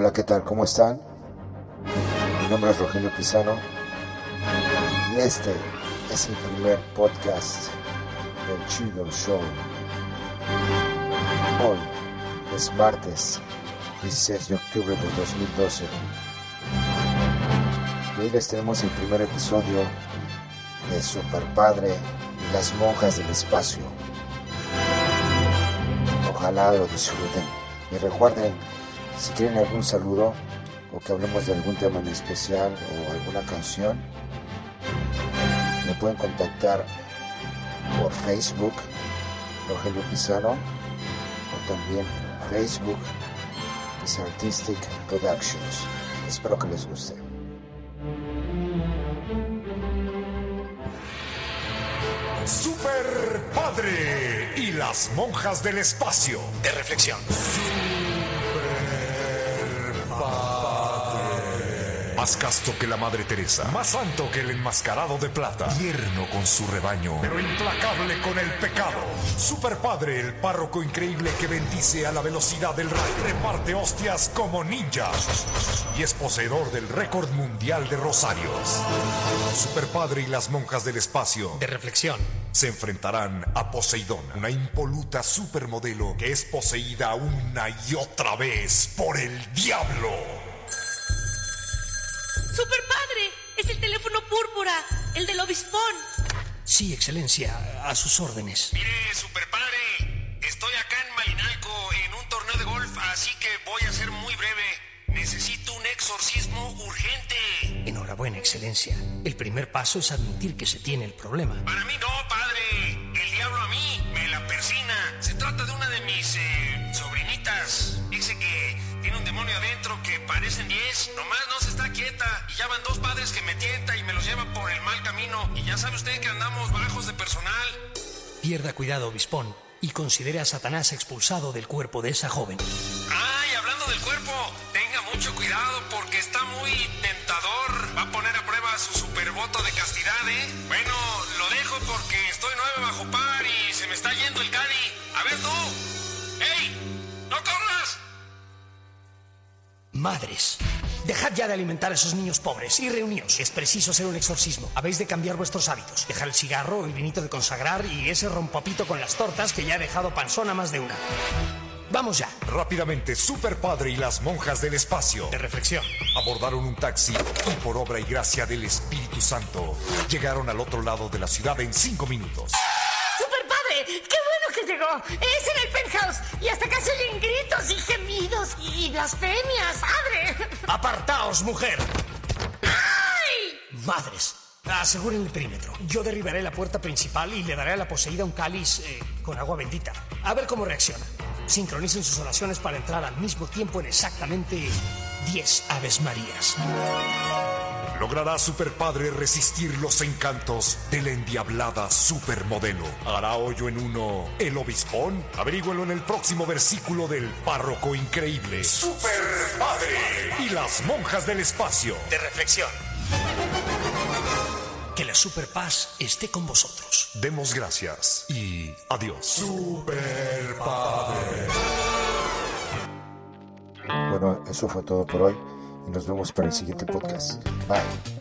Hola, ¿qué tal? ¿Cómo están? Mi nombre es Rogelio Pisano y este es el primer podcast del Chido Show. Hoy es martes 16 de octubre de 2012 y hoy les tenemos el primer episodio de Super Padre y las monjas del espacio. Ojalá lo disfruten y recuerden si quieren algún saludo o que hablemos de algún tema en especial o alguna canción, me pueden contactar por Facebook, Rogelio Pizarro, o también Facebook, Artistic Productions. Espero que les guste. Super Padre y las monjas del espacio. De reflexión. Más casto que la Madre Teresa, más santo que el enmascarado de plata, tierno con su rebaño, pero implacable con el pecado. Super Padre, el párroco increíble que bendice a la velocidad del rayo, reparte hostias como ninja y es poseedor del récord mundial de rosarios. Super Padre y las monjas del espacio De reflexión. se enfrentarán a Poseidón, una impoluta supermodelo que es poseída una y otra vez por el diablo. El del obispón. Sí, excelencia, a sus órdenes. Mire, super padre, estoy acá en Malinalco en un torneo de golf, así que voy a ser muy breve. Necesito un exorcismo urgente. Enhorabuena, excelencia. El primer paso es admitir que se tiene el problema. Para mí no, parecen 10. Nomás no se está quieta. Y ya van dos padres que me tienta y me los llevan por el mal camino. Y ya sabe usted que andamos bajos de personal. Pierda cuidado, obispón, y considere a Satanás expulsado del cuerpo de esa joven. Ay, hablando del cuerpo, tenga mucho cuidado porque está muy tentador. Va a poner a prueba su supervoto de castidad, ¿eh? Bueno, lo dejo porque estoy nueve bajo par y Madres, dejad ya de alimentar a esos niños pobres y reuníos. Es preciso hacer un exorcismo. Habéis de cambiar vuestros hábitos. Dejar el cigarro, el vinito de consagrar y ese rompapito con las tortas que ya ha dejado panzón a más de una. Vamos ya, Rápidamente, Super Padre y las monjas del espacio de reflexión. abordaron un taxi y por obra y gracia del Espíritu Santo llegaron al otro lado de la ciudad en cinco minutos. ¡Qué bueno que llegó! ¡Es en el penthouse! Y hasta acá se oyen gritos y gemidos y blasfemias, padre. ¡Apartaos, mujer! ¡Ay! Madres, aseguren el perímetro. Yo derribaré la puerta principal y le daré a la poseída un cáliz eh, con agua bendita. A ver cómo reacciona. Sincronicen sus oraciones para entrar al mismo tiempo en exactamente 10 Aves Marías. ¿Logrará Super Padre resistir los encantos de la endiablada supermodelo? ¿Hará hoyo en uno el obispón? Averígüelo en el próximo versículo del párroco increíble. Super Padre y las monjas del espacio. De reflexión. Que la superpaz esté con vosotros. Demos gracias y adiós. Super Padre. Bueno, eso fue todo por hoy nos vemos para el siguiente podcast. Bye.